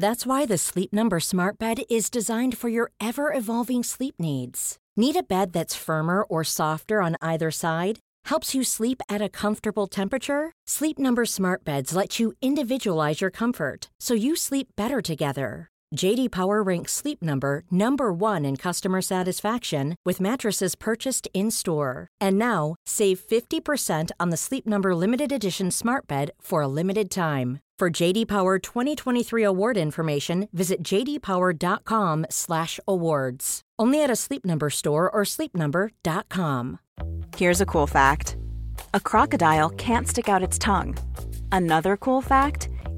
That's why the Sleep Number Smart Bed is designed for your ever evolving sleep needs. Need a bed that's firmer or softer on either side? Helps you sleep at a comfortable temperature? Sleep Number Smart Beds let you individualize your comfort so you sleep better together. JD Power ranks Sleep Number number 1 in customer satisfaction with mattresses purchased in-store. And now, save 50% on the Sleep Number limited edition Smart Bed for a limited time. For JD Power 2023 award information, visit jdpower.com/awards. Only at a Sleep Number store or sleepnumber.com. Here's a cool fact. A crocodile can't stick out its tongue. Another cool fact,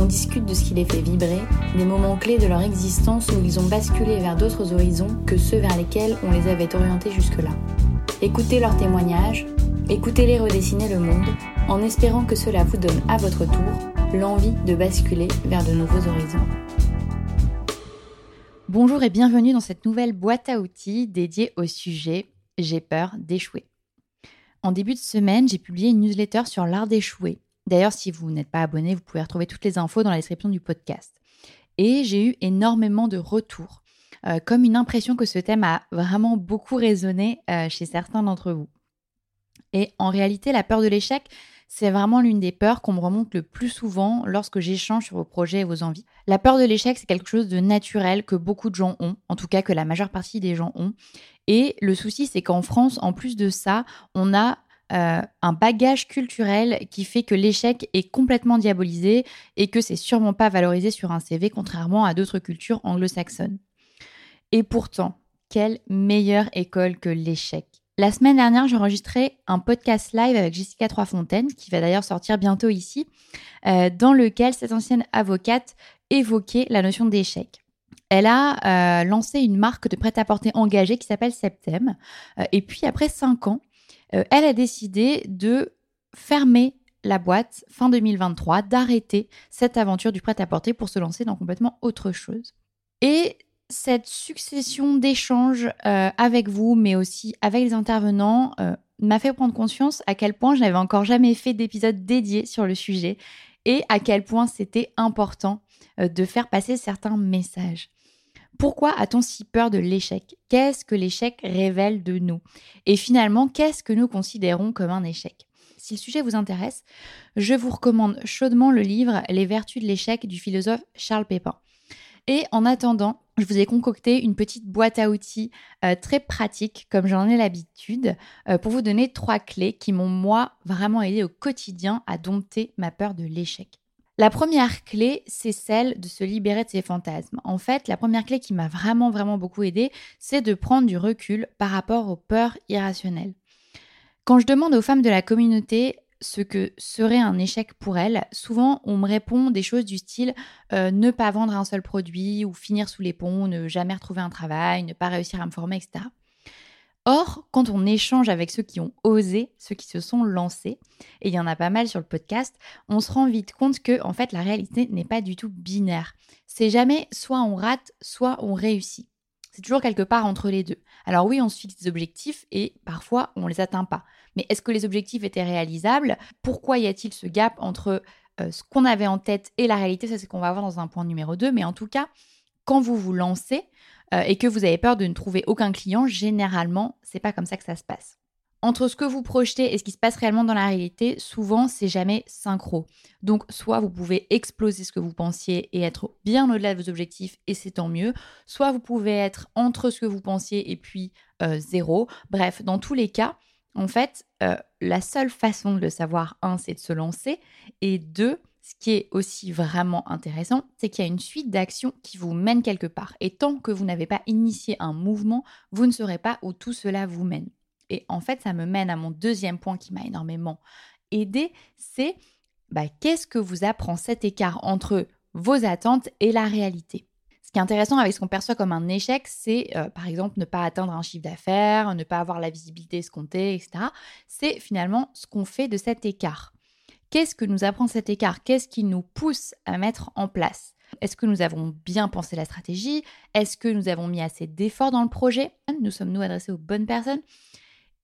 On discute de ce qui les fait vibrer, des moments clés de leur existence où ils ont basculé vers d'autres horizons que ceux vers lesquels on les avait orientés jusque-là. Écoutez leurs témoignages, écoutez-les redessiner le monde, en espérant que cela vous donne à votre tour l'envie de basculer vers de nouveaux horizons. Bonjour et bienvenue dans cette nouvelle boîte à outils dédiée au sujet J'ai peur d'échouer. En début de semaine, j'ai publié une newsletter sur l'art d'échouer. D'ailleurs, si vous n'êtes pas abonné, vous pouvez retrouver toutes les infos dans la description du podcast. Et j'ai eu énormément de retours, euh, comme une impression que ce thème a vraiment beaucoup résonné euh, chez certains d'entre vous. Et en réalité, la peur de l'échec, c'est vraiment l'une des peurs qu'on me remonte le plus souvent lorsque j'échange sur vos projets et vos envies. La peur de l'échec, c'est quelque chose de naturel que beaucoup de gens ont, en tout cas que la majeure partie des gens ont. Et le souci, c'est qu'en France, en plus de ça, on a euh, un bagage culturel qui fait que l'échec est complètement diabolisé et que c'est sûrement pas valorisé sur un CV, contrairement à d'autres cultures anglo-saxonnes. Et pourtant, quelle meilleure école que l'échec la semaine dernière, j'ai enregistré un podcast live avec Jessica Troisfontaine, qui va d'ailleurs sortir bientôt ici, euh, dans lequel cette ancienne avocate évoquait la notion d'échec. Elle a euh, lancé une marque de prêt-à-porter engagée qui s'appelle Septem. Et puis, après cinq ans, elle a décidé de fermer la boîte fin 2023, d'arrêter cette aventure du prêt-à-porter pour se lancer dans complètement autre chose. Et cette succession d'échanges euh, avec vous, mais aussi avec les intervenants, euh, m'a fait prendre conscience à quel point je n'avais encore jamais fait d'épisode dédié sur le sujet et à quel point c'était important euh, de faire passer certains messages. Pourquoi a-t-on si peur de l'échec? Qu'est-ce que l'échec révèle de nous? Et finalement, qu'est-ce que nous considérons comme un échec? Si le sujet vous intéresse, je vous recommande chaudement le livre Les vertus de l'échec du philosophe Charles Pépin. Et en attendant, je vous ai concocté une petite boîte à outils euh, très pratique, comme j'en ai l'habitude, euh, pour vous donner trois clés qui m'ont, moi, vraiment aidé au quotidien à dompter ma peur de l'échec. La première clé, c'est celle de se libérer de ses fantasmes. En fait, la première clé qui m'a vraiment, vraiment beaucoup aidé, c'est de prendre du recul par rapport aux peurs irrationnelles. Quand je demande aux femmes de la communauté ce que serait un échec pour elle, souvent on me répond des choses du style euh, ne pas vendre un seul produit ou finir sous les ponts, ne jamais retrouver un travail, ne pas réussir à me former, etc. Or, quand on échange avec ceux qui ont osé, ceux qui se sont lancés, et il y en a pas mal sur le podcast, on se rend vite compte que en fait la réalité n'est pas du tout binaire. C'est jamais soit on rate, soit on réussit. C'est toujours quelque part entre les deux. Alors oui, on se fixe des objectifs et parfois on les atteint pas. Mais est-ce que les objectifs étaient réalisables? Pourquoi y a-t-il ce gap entre euh, ce qu'on avait en tête et la réalité? Ça, c'est qu'on va voir dans un point numéro 2. Mais en tout cas, quand vous vous lancez, euh, et que vous avez peur de ne trouver aucun client, généralement, c'est pas comme ça que ça se passe. Entre ce que vous projetez et ce qui se passe réellement dans la réalité, souvent c'est jamais synchro. Donc soit vous pouvez exploser ce que vous pensiez et être bien au-delà de vos objectifs et c'est tant mieux, soit vous pouvez être entre ce que vous pensiez et puis euh, zéro. Bref, dans tous les cas, en fait, euh, la seule façon de le savoir, un, c'est de se lancer et deux, ce qui est aussi vraiment intéressant, c'est qu'il y a une suite d'actions qui vous mène quelque part. Et tant que vous n'avez pas initié un mouvement, vous ne saurez pas où tout cela vous mène. Et en fait, ça me mène à mon deuxième point qui m'a énormément aidé, c'est bah, qu'est-ce que vous apprend cet écart entre vos attentes et la réalité? Ce qui est intéressant avec ce qu'on perçoit comme un échec, c'est euh, par exemple ne pas atteindre un chiffre d'affaires, ne pas avoir la visibilité escomptée, etc. C'est finalement ce qu'on fait de cet écart. Qu'est-ce que nous apprend cet écart? Qu'est-ce qui nous pousse à mettre en place? Est-ce que nous avons bien pensé la stratégie? Est-ce que nous avons mis assez d'efforts dans le projet? Nous sommes-nous adressés aux bonnes personnes.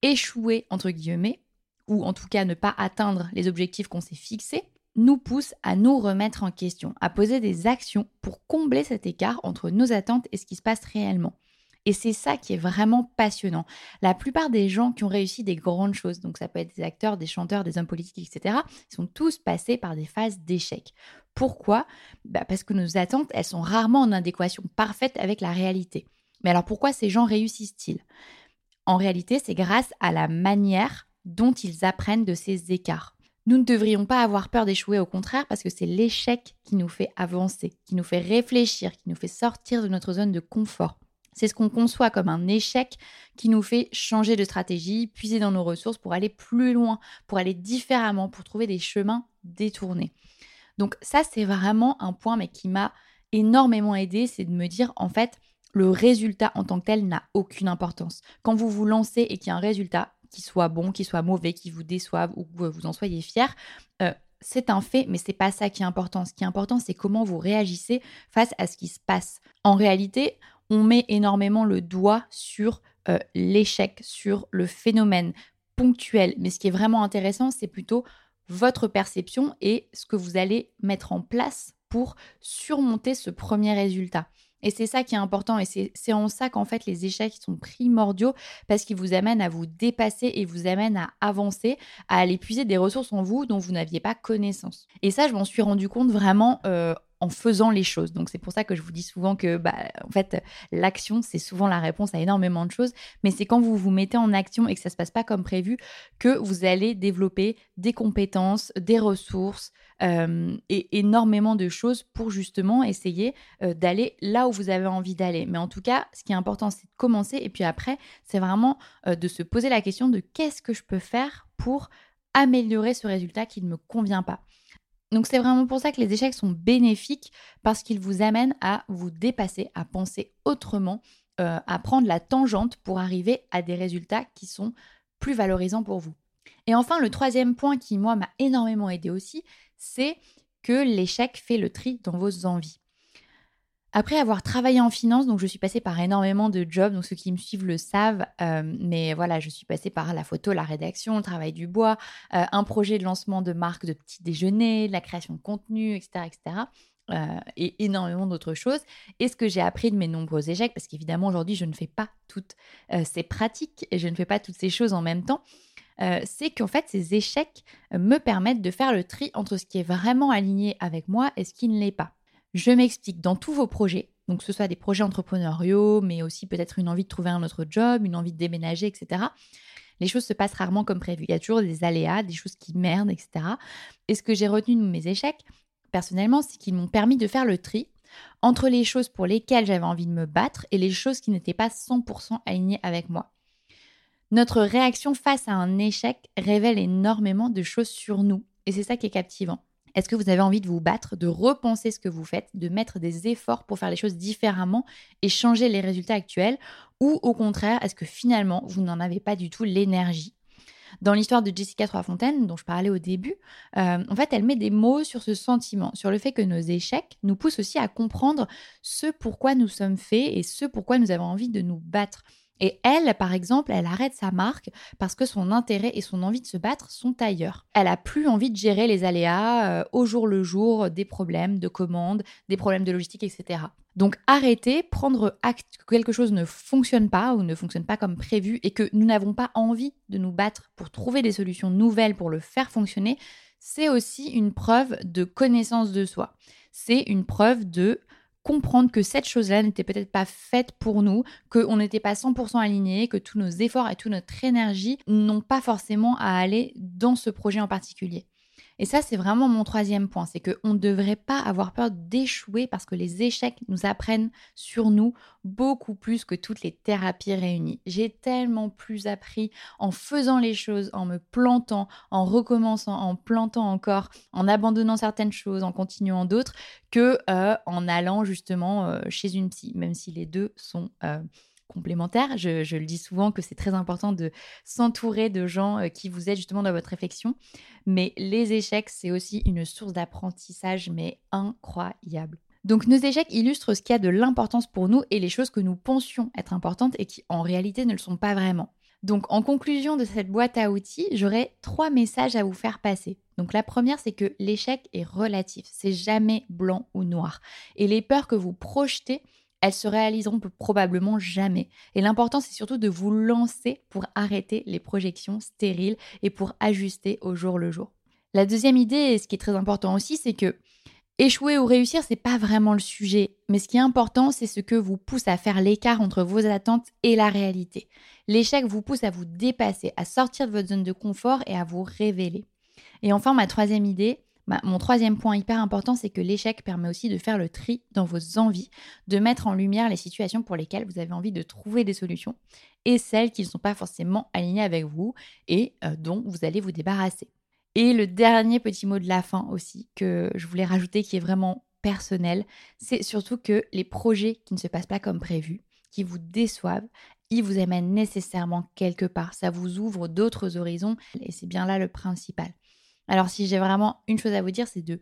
Échouer, entre guillemets, ou en tout cas ne pas atteindre les objectifs qu'on s'est fixés, nous pousse à nous remettre en question, à poser des actions pour combler cet écart entre nos attentes et ce qui se passe réellement. Et c'est ça qui est vraiment passionnant. La plupart des gens qui ont réussi des grandes choses, donc ça peut être des acteurs, des chanteurs, des hommes politiques, etc., sont tous passés par des phases d'échec. Pourquoi? Bah Parce que nos attentes, elles sont rarement en adéquation parfaite avec la réalité. Mais alors pourquoi ces gens réussissent-ils? En réalité, c'est grâce à la manière dont ils apprennent de ces écarts. Nous ne devrions pas avoir peur d'échouer, au contraire, parce que c'est l'échec qui nous fait avancer, qui nous fait réfléchir, qui nous fait sortir de notre zone de confort. C'est ce qu'on conçoit comme un échec qui nous fait changer de stratégie, puiser dans nos ressources pour aller plus loin, pour aller différemment, pour trouver des chemins détournés. Donc ça, c'est vraiment un point, mais qui m'a énormément aidé, c'est de me dire, en fait, le résultat en tant que tel n'a aucune importance. Quand vous vous lancez et qu'il y a un résultat, qui soit bon, qui soit mauvais, qui vous déçoive ou que vous en soyez fier, euh, c'est un fait, mais c'est pas ça qui est important. Ce qui est important, c'est comment vous réagissez face à ce qui se passe. En réalité, on met énormément le doigt sur euh, l'échec, sur le phénomène ponctuel. Mais ce qui est vraiment intéressant, c'est plutôt votre perception et ce que vous allez mettre en place pour surmonter ce premier résultat. Et c'est ça qui est important et c'est en ça qu'en fait les échecs sont primordiaux parce qu'ils vous amènent à vous dépasser et vous amènent à avancer, à aller puiser des ressources en vous dont vous n'aviez pas connaissance. Et ça, je m'en suis rendu compte vraiment euh, en faisant les choses. Donc c'est pour ça que je vous dis souvent que bah, en fait l'action c'est souvent la réponse à énormément de choses, mais c'est quand vous vous mettez en action et que ça se passe pas comme prévu que vous allez développer des compétences, des ressources euh, et énormément de choses pour justement essayer euh, d'aller là où vous avez envie d'aller. Mais en tout cas, ce qui est important c'est de commencer et puis après c'est vraiment euh, de se poser la question de qu'est-ce que je peux faire pour améliorer ce résultat qui ne me convient pas. Donc c'est vraiment pour ça que les échecs sont bénéfiques parce qu'ils vous amènent à vous dépasser, à penser autrement, euh, à prendre la tangente pour arriver à des résultats qui sont plus valorisants pour vous. Et enfin, le troisième point qui, moi, m'a énormément aidé aussi, c'est que l'échec fait le tri dans vos envies. Après avoir travaillé en finance, donc je suis passée par énormément de jobs, donc ceux qui me suivent le savent, euh, mais voilà, je suis passée par la photo, la rédaction, le travail du bois, euh, un projet de lancement de marque de petit déjeuner, la création de contenu, etc., etc. Euh, et énormément d'autres choses. Et ce que j'ai appris de mes nombreux échecs, parce qu'évidemment aujourd'hui je ne fais pas toutes ces pratiques et je ne fais pas toutes ces choses en même temps, c'est qu'en fait ces échecs me permettent de faire le tri entre ce qui est vraiment aligné avec moi et ce qui ne l'est pas. Je m'explique dans tous vos projets, donc que ce soit des projets entrepreneuriaux, mais aussi peut-être une envie de trouver un autre job, une envie de déménager, etc. Les choses se passent rarement comme prévu. Il toujours des aléas, des choses qui merdent, etc. Et ce que j'ai retenu de mes échecs, personnellement, c'est qu'ils m'ont permis de faire le tri entre les choses pour lesquelles j'avais envie de me battre et les choses qui n'étaient pas 100% alignées avec moi. Notre réaction face à un échec révèle énormément de choses sur nous, et c'est ça qui est captivant. Est-ce que vous avez envie de vous battre, de repenser ce que vous faites, de mettre des efforts pour faire les choses différemment et changer les résultats actuels? Ou au contraire, est-ce que finalement, vous n'en avez pas du tout l'énergie? Dans l'histoire de Jessica Troisfontaine, dont je parlais au début, euh, en fait, elle met des mots sur ce sentiment, sur le fait que nos échecs nous poussent aussi à comprendre ce pourquoi nous sommes faits et ce pourquoi nous avons envie de nous battre. Et elle, par exemple, elle arrête sa marque parce que son intérêt et son envie de se battre sont ailleurs. Elle a plus envie de gérer les aléas euh, au jour le jour, des problèmes de commandes, des problèmes de logistique, etc. Donc arrêter, prendre acte que quelque chose ne fonctionne pas ou ne fonctionne pas comme prévu et que nous n'avons pas envie de nous battre pour trouver des solutions nouvelles pour le faire fonctionner, c'est aussi une preuve de connaissance de soi. C'est une preuve de comprendre que cette chose-là n'était peut-être pas faite pour nous, qu'on n'était pas 100% aligné, que tous nos efforts et toute notre énergie n'ont pas forcément à aller dans ce projet en particulier. Et ça, c'est vraiment mon troisième point, c'est qu'on ne devrait pas avoir peur d'échouer parce que les échecs nous apprennent sur nous beaucoup plus que toutes les thérapies réunies. J'ai tellement plus appris en faisant les choses, en me plantant, en recommençant, en plantant encore, en abandonnant certaines choses, en continuant d'autres, que euh, en allant justement euh, chez une psy, même si les deux sont... Euh, complémentaires. Je, le dis souvent que c'est très important de s'entourer de gens euh, qui vous aident justement dans votre réflexion. Mais les échecs, c'est aussi une source d'apprentissage, mais incroyable. Donc nos échecs illustrent ce qui a de l'importance pour nous et les choses que nous pensions être importantes et qui en réalité ne le sont pas vraiment. Donc en conclusion de cette boîte à outils, j'aurais trois messages à vous faire passer. Donc la première, c'est que l'échec est relatif, c'est jamais blanc ou noir. Et les peurs que vous projetez elles se réaliseront probablement jamais. Et l'important, c'est surtout de vous lancer pour arrêter les projections stériles et pour ajuster au jour le jour. La deuxième idée, et ce qui est très important aussi, c'est que échouer ou réussir, c'est pas vraiment le sujet. Mais ce qui est important, c'est ce que vous pousse à faire l'écart entre vos attentes et la réalité. L'échec vous pousse à vous dépasser, à sortir de votre zone de confort et à vous révéler. Et enfin, ma troisième idée, bah, mon troisième point hyper important, c'est que l'échec permet aussi de faire le tri dans vos envies, de mettre en lumière les situations pour lesquelles vous avez envie de trouver des solutions et celles qui ne sont pas forcément alignées avec vous et euh, dont vous allez vous débarrasser. Et le dernier petit mot de la fin aussi que je voulais rajouter qui est vraiment personnel, c'est surtout que les projets qui ne se passent pas comme prévu, qui vous déçoivent, ils vous amènent nécessairement quelque part. Ça vous ouvre d'autres horizons et c'est bien là le principal. Alors si j'ai vraiment une chose à vous dire, c'est de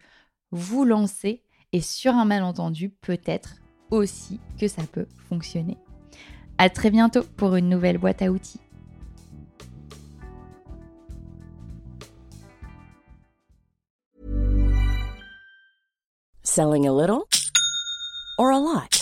vous lancer et sur un malentendu, peut-être aussi que ça peut fonctionner. À très bientôt pour une nouvelle boîte à outils. Selling a little or a lot?